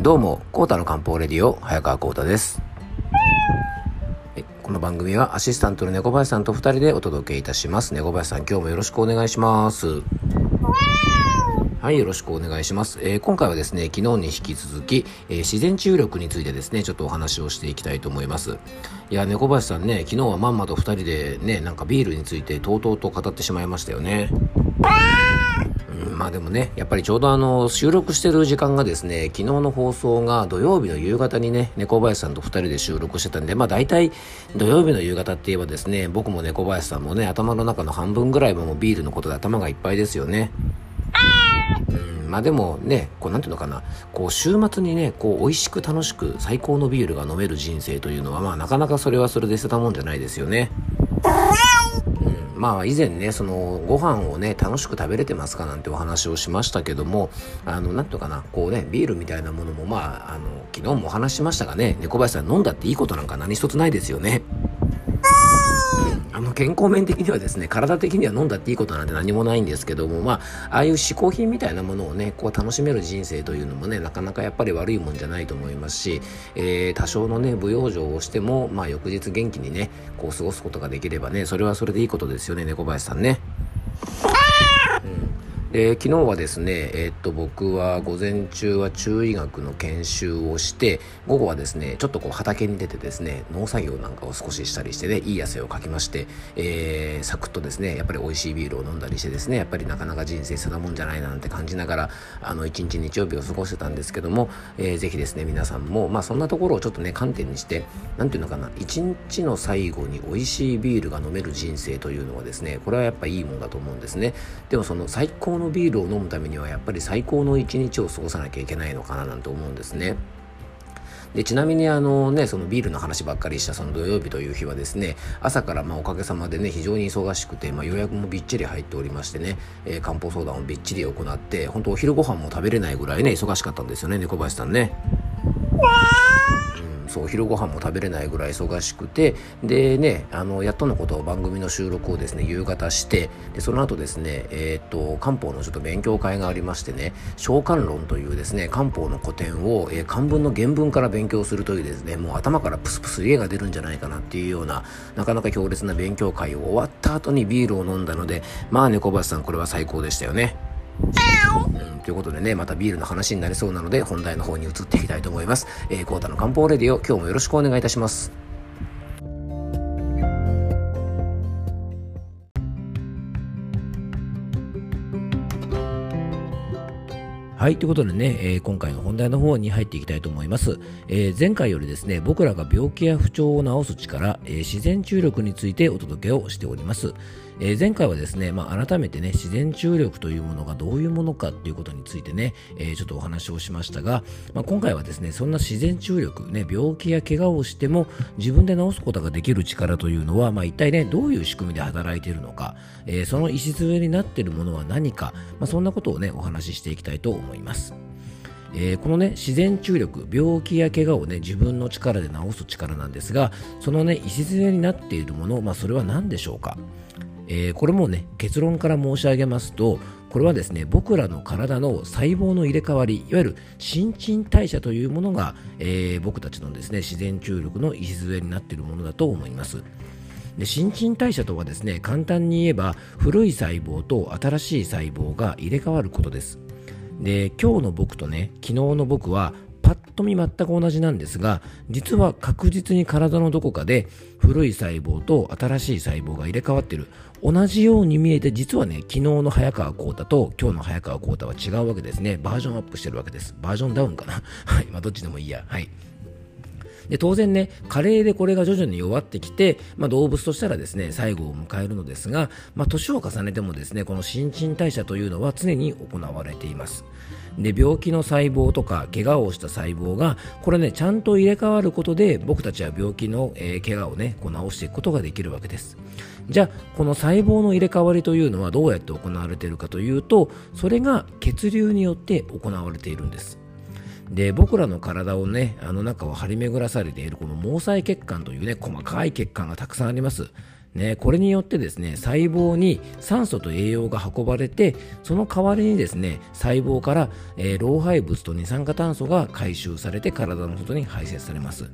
どうも、コータの漢方レディオ、早川コータです。この番組はアシスタントの猫林さんと二人でお届けいたします。猫林さん、今日もよろしくお願いします。はい、よろしくお願いします。えー今回はですね、昨日に引き続き、えー自然治癒力についてですね、ちょっとお話をしていきたいと思います。いや、猫林さんね、昨日はまんまと二人でね、なんかビールについてとうとうと語ってしまいましたよね。まあでもね、やっぱりちょうどあの、収録してる時間がですね、昨日の放送が土曜日の夕方にね、猫林さんと二人で収録してたんで、まあ大体土曜日の夕方って言えばですね、僕も猫林さんもね、頭の中の半分ぐらいはもうビールのことで頭がいっぱいですよね。うんまあでもね、こうなんていうのかな、こう週末にね、こう美味しく楽しく最高のビールが飲める人生というのは、まあなかなかそれはそれで捨てたもんじゃないですよね。まあ以前ねそのご飯をね楽しく食べれてますかなんてお話をしましたけどもあのなんとかなこうねビールみたいなものもまああの昨日もお話ししましたがね猫林さん飲んだっていいことなんか何一つないですよね。あの健康面的にはですね体的には飲んだっていいことなんて何もないんですけどもまあああいう嗜好品みたいなものをねこう楽しめる人生というのもねなかなかやっぱり悪いもんじゃないと思いますし、えー多少のね舞養生をしてもまあ翌日元気にねこう過ごすことができればねそれはそれでいいことですよね猫林さんね。で昨日はですね、えーっと僕は午前中は中医学の研修をして午後はですねちょっとこう畑に出てですね農作業なんかを少ししたりしてねいい汗をかきまして、えーサクッとですねやっぱり美味しいビールを飲んだりしてですねやっぱりなかなか人生捨てたもんじゃないななんて感じながらあの一日日曜日を過ごしてたんですけども、えーぜひですね皆さんもまあそんなところをちょっとね観点にしてなんていうのかな一日の最後に美味しいビールが飲める人生というのはですねこれはやっぱいいもんだと思うんですね。でもその最高のビールを飲むためにはやっぱり最高の一日を過ごさなきゃいけないのかななんて思うんですねでちなみにあのねそのビールの話ばっかりしたその土曜日という日はですね朝からまあおかげさまでね非常に忙しくて、まあ、予約もびっちり入っておりましてね、えー漢方相談をびっちり行って本当お昼ご飯も食べれないぐらいね忙しかったんですよね猫林さんね。そう昼ご飯も食べれないぐらい忙しくてでねあのやっとのことを番組の収録をですね夕方してでその後ですねえーっと漢方のちょっと勉強会がありましてね召喚論というですね漢方の古典を、えー漢文の原文から勉強するというですねもう頭からプスプス家が出るんじゃないかなっていうようななかなか強烈な勉強会を終わった後にビールを飲んだのでまあ猫林さんこれは最高でしたよね。ということでね、またビールの話になりそうなので、本題の方に移っていきたいと思います。えー、コータの漢方レディオ、今日もよろしくお願いいたします。はい。ということでね、えー今回の本題の方に入っていきたいと思います。えー前回よりですね、僕らが病気や不調を治す力、えー自然治癒力についてお届けをしております。え前回はですね、まあ、改めてね、自然治癒力というものがどういうものかっていうことについてね、えちょっとお話をしましたが、まあ、今回はですね、そんな自然治癒力、ね、病気や怪我をしても自分で治すことができる力というのは、まあ、一体ね、どういう仕組みで働いているのか、えーその礎になっているものは何か、まあ、そんなことをね、お話ししていきたいと思います思います。えーこのね自然治癒力病気や怪我をね自分の力で治す力なんですがそのね礎になっているもの、まあ、それは何でしょうか、えーこれもね結論から申し上げますとこれはですね僕らの体の細胞の入れ替わりいわゆる新陳代謝というものが、えー僕たちのですね自然治癒力の礎になっているものだと思います。で新陳代謝とはですね簡単に言えば古い細胞と新しい細胞が入れ替わることです。で今日の僕とね昨日の僕はパッと見全く同じなんですが実は確実に体のどこかで古い細胞と新しい細胞が入れ替わってる。同じように見えて実はね昨日の早川浩太と今日の早川浩太は違うわけですね。バージョンアップしてるわけです。バージョンダウンかな。はいまあどっちでもいいや。はい。で当然ね加齢でこれが徐々に弱ってきて、まあ、動物としたらですね最後を迎えるのですが、まあ、年を重ねてもですねこの新陳代謝というのは常に行われています。で病気の細胞とか怪我をした細胞がこれねちゃんと入れ替わることで僕たちは病気の、えー怪我をねこう治していくことができるわけです。じゃあこの細胞の入れ替わりというのはどうやって行われているかというとそれが血流によって行われているんです。で僕らの体をねあの中を張り巡らされているこの毛細血管というね細かい血管がたくさんあります。ね、これによってですね細胞に酸素と栄養が運ばれてその代わりにですね細胞から、えー、老廃物と二酸化炭素が回収されて体の外に排泄されます。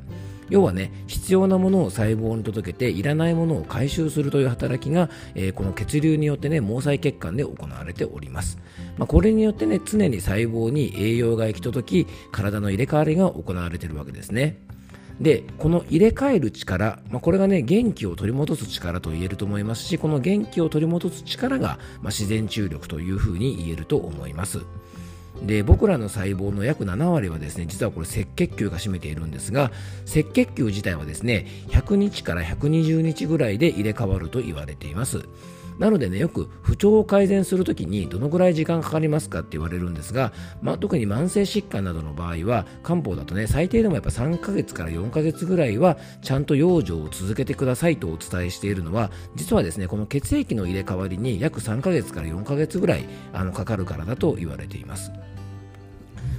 要はね必要なものを細胞に届けていらないものを回収するという働きが、えー、この血流によってね毛細血管で行われております、まあ、これによってね常に細胞に栄養が行き届き体の入れ替わりが行われているわけですね。でこの入れ替える力、まあ、これがね元気を取り戻す力と言えると思いますしこの元気を取り戻す力が、まあ、自然注力というふうに言えると思います。で僕らの細胞の約7割はですね実はこれ赤血球が占めているんですが赤血球自体はですね100日から120日ぐらいで入れ替わると言われています。なのでね、よく不調を改善するときにどのぐらい時間かかりますかって言われるんですが、まあ、特に慢性疾患などの場合は、漢方だとね、最低でもやっぱ3ヶ月から4ヶ月ぐらいは、ちゃんと養生を続けてくださいとお伝えしているのは、実はですね、この血液の入れ替わりに約3ヶ月から4ヶ月ぐらいあのかかるからだと言われています。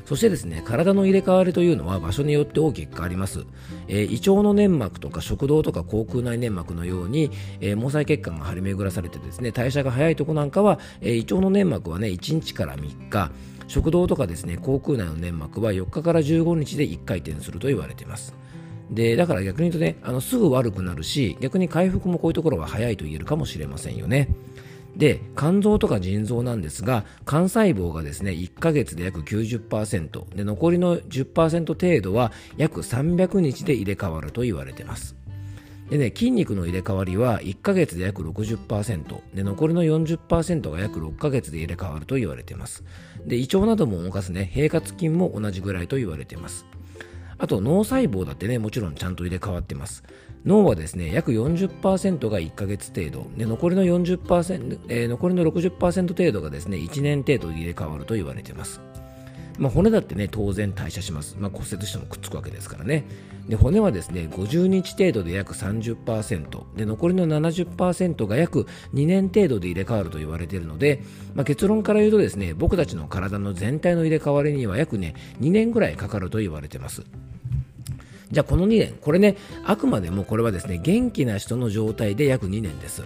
そしてですね、体の入れ替わりというのは場所によって大きく変わります。えー、胃腸の粘膜とか食道とか口腔内粘膜のように、えー、毛細血管が張り巡らされてですね、代謝が早いとこなんかは、えー、胃腸の粘膜はね、1日から3日、食道とかですね、口腔内の粘膜は4日から15日で1回転すると言われています。でだから逆に言うとねあのすぐ悪くなるし逆に回復もこういうところは早いと言えるかもしれませんよね。で肝臓とか腎臓なんですが肝細胞がですね1ヶ月で約90%で残りの10%程度は約300日で入れ替わると言われています。でね、筋肉の入れ替わりは1ヶ月で約60%で残りの40%が約6ヶ月で入れ替わると言われています。で胃腸なども動かすね平滑筋も同じぐらいと言われています。あと脳細胞だってねもちろんちゃんと入れ替わってます。脳はですね約40%が1ヶ月程度。で残りの40%、えー、残りの60%程度がですね1年程度入れ替わると言われています。まあ、骨だってね当然代謝します、まあ、骨折してもくっつくわけですからね。で骨はですね50日程度で約30%で残りの70%が約2年程度で入れ替わると言われているので、まあ、結論から言うとですね僕たちの体の全体の入れ替わりには約ね2年ぐらいかかると言われています。じゃあこの2年、これね、あくまでもこれはですね、元気な人の状態で約2年です。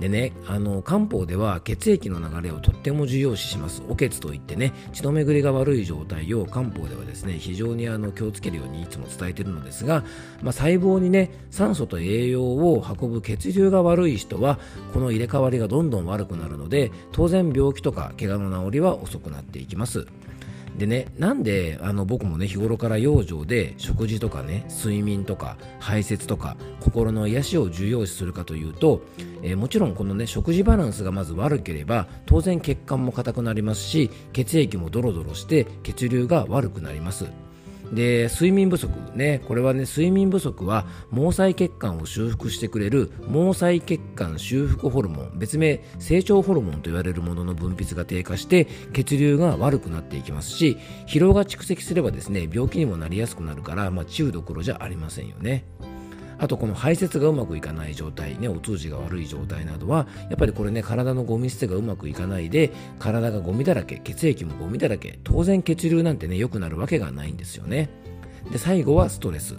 でね、あの漢方では血液の流れをとっても重要視します。お血といってね、血の巡りが悪い状態を漢方ではですね、非常にあの気をつけるようにいつも伝えているのですが、まあ、細胞にね、酸素と栄養を運ぶ血流が悪い人は、この入れ替わりがどんどん悪くなるので、当然病気とか怪我の治りは遅くなっていきます。でね、なんであの僕もね日頃から養生で食事とかね睡眠とか排泄とか心の癒しを重要視するかというと、えー、もちろんこのね食事バランスがまず悪ければ当然血管も硬くなりますし血液もドロドロして血流が悪くなります。で睡眠不足ねこれはね睡眠不足は毛細血管を修復してくれる毛細血管修復ホルモン別名成長ホルモンと言われるものの分泌が低下して血流が悪くなっていきますし疲労が蓄積すればですね病気にもなりやすくなるから、まあ、中どころじゃありませんよね。あとこの排泄がうまくいかない状態、ね、お通じが悪い状態などはやっぱりこれね体のゴミ捨てがうまくいかないで体がゴミだらけ血液もゴミだらけ当然血流なんてね良くなるわけがないんですよね。で最後はストレス。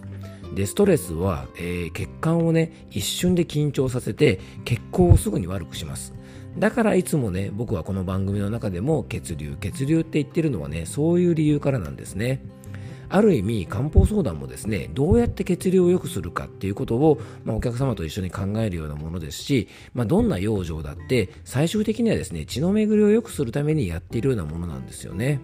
でストレスは、えー、血管をね一瞬で緊張させて血行をすぐに悪くします。だからいつもね僕はこの番組の中でも血流血流って言ってるのはねそういう理由からなんですね。ある意味漢方相談もですねどうやって血流を良くするかっていうことを、まあ、お客様と一緒に考えるようなものですし、まあ、どんな養生だって最終的にはですね血の巡りを良くするためにやっているようなものなんですよね。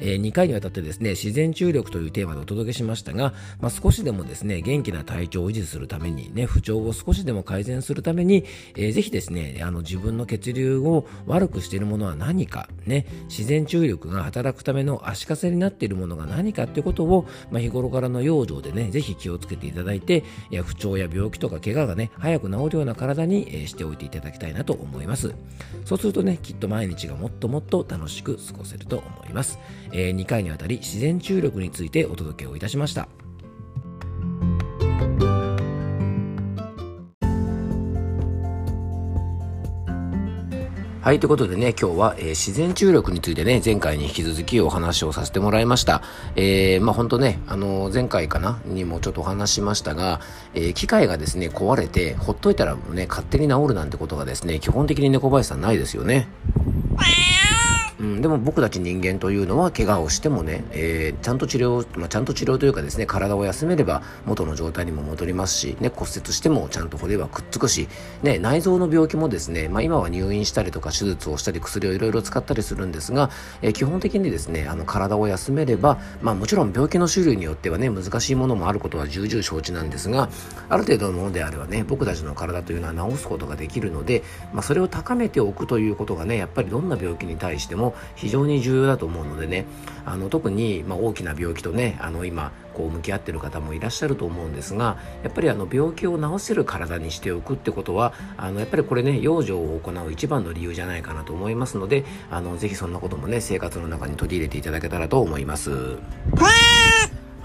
えー、2回にわたってですね、自然注力というテーマでお届けしましたが、まあ、少しでもですね、元気な体調を維持するために、ね、不調を少しでも改善するために、えー、ぜひですね、あの自分の血流を悪くしているものは何か、ね、自然注力が働くための足かせになっているものが何かっていうことを、まあ、日頃からの養生でね、ぜひ気をつけていただいて、いや不調や病気とか怪我がね、早く治るような体に、えー、しておいていただきたいなと思います。そうするとね、きっと毎日がもっともっと楽しく過ごせると思います。えー、2回にわたり自然注力についてお届けをいたしました。はい、ということでね、今日は、えー、自然注力についてね、前回に引き続きお話をさせてもらいました。えー、まあ本当ね、あのー、前回かなにもちょっとお話しましたが、えー、機械がですね、壊れて、ほっといたらね、勝手に治るなんてことがですね、基本的に猫林さんないですよね。うん、でも僕たち人間というのは怪我をしてもね、えー、ちゃんと治療、まあ、ちゃんと治療というかですね体を休めれば元の状態にも戻りますし、ね、骨折してもちゃんと骨はくっつくし、ね、内臓の病気もですね、まあ、今は入院したりとか手術をしたり薬をいろいろ使ったりするんですが、えー、基本的にですねあの体を休めれば、まあ、もちろん病気の種類によってはね難しいものもあることは重々承知なんですがある程度のものであればね僕たちの体というのは治すことができるので、まあ、それを高めておくということがねやっぱりどんな病気に対しても非常に重要だと思うのでねあの特に、まあ、大きな病気とねあの今こう向き合ってる方もいらっしゃると思うんですがやっぱりあの病気を治せる体にしておくってことはあのやっぱりこれね養生を行う一番の理由じゃないかなと思いますのであのぜひそんなこともね生活の中に取り入れていただけたらと思います。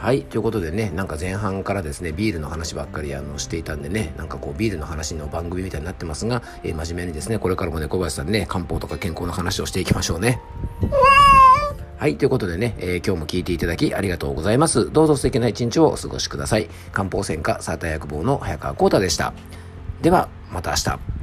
はい。ということでね、なんか前半からですね、ビールの話ばっかりあのしていたんでね、なんかこうビールの話の番組みたいになってますが、えー、真面目にですね、これからもね、小林さんね、漢方とか健康の話をしていきましょうね。はい。ということでね、えー、今日も聞いていただきありがとうございます。どうぞ素敵な一日をお過ごしください。漢方専科サーター薬房の早川幸太でした。では、また明日。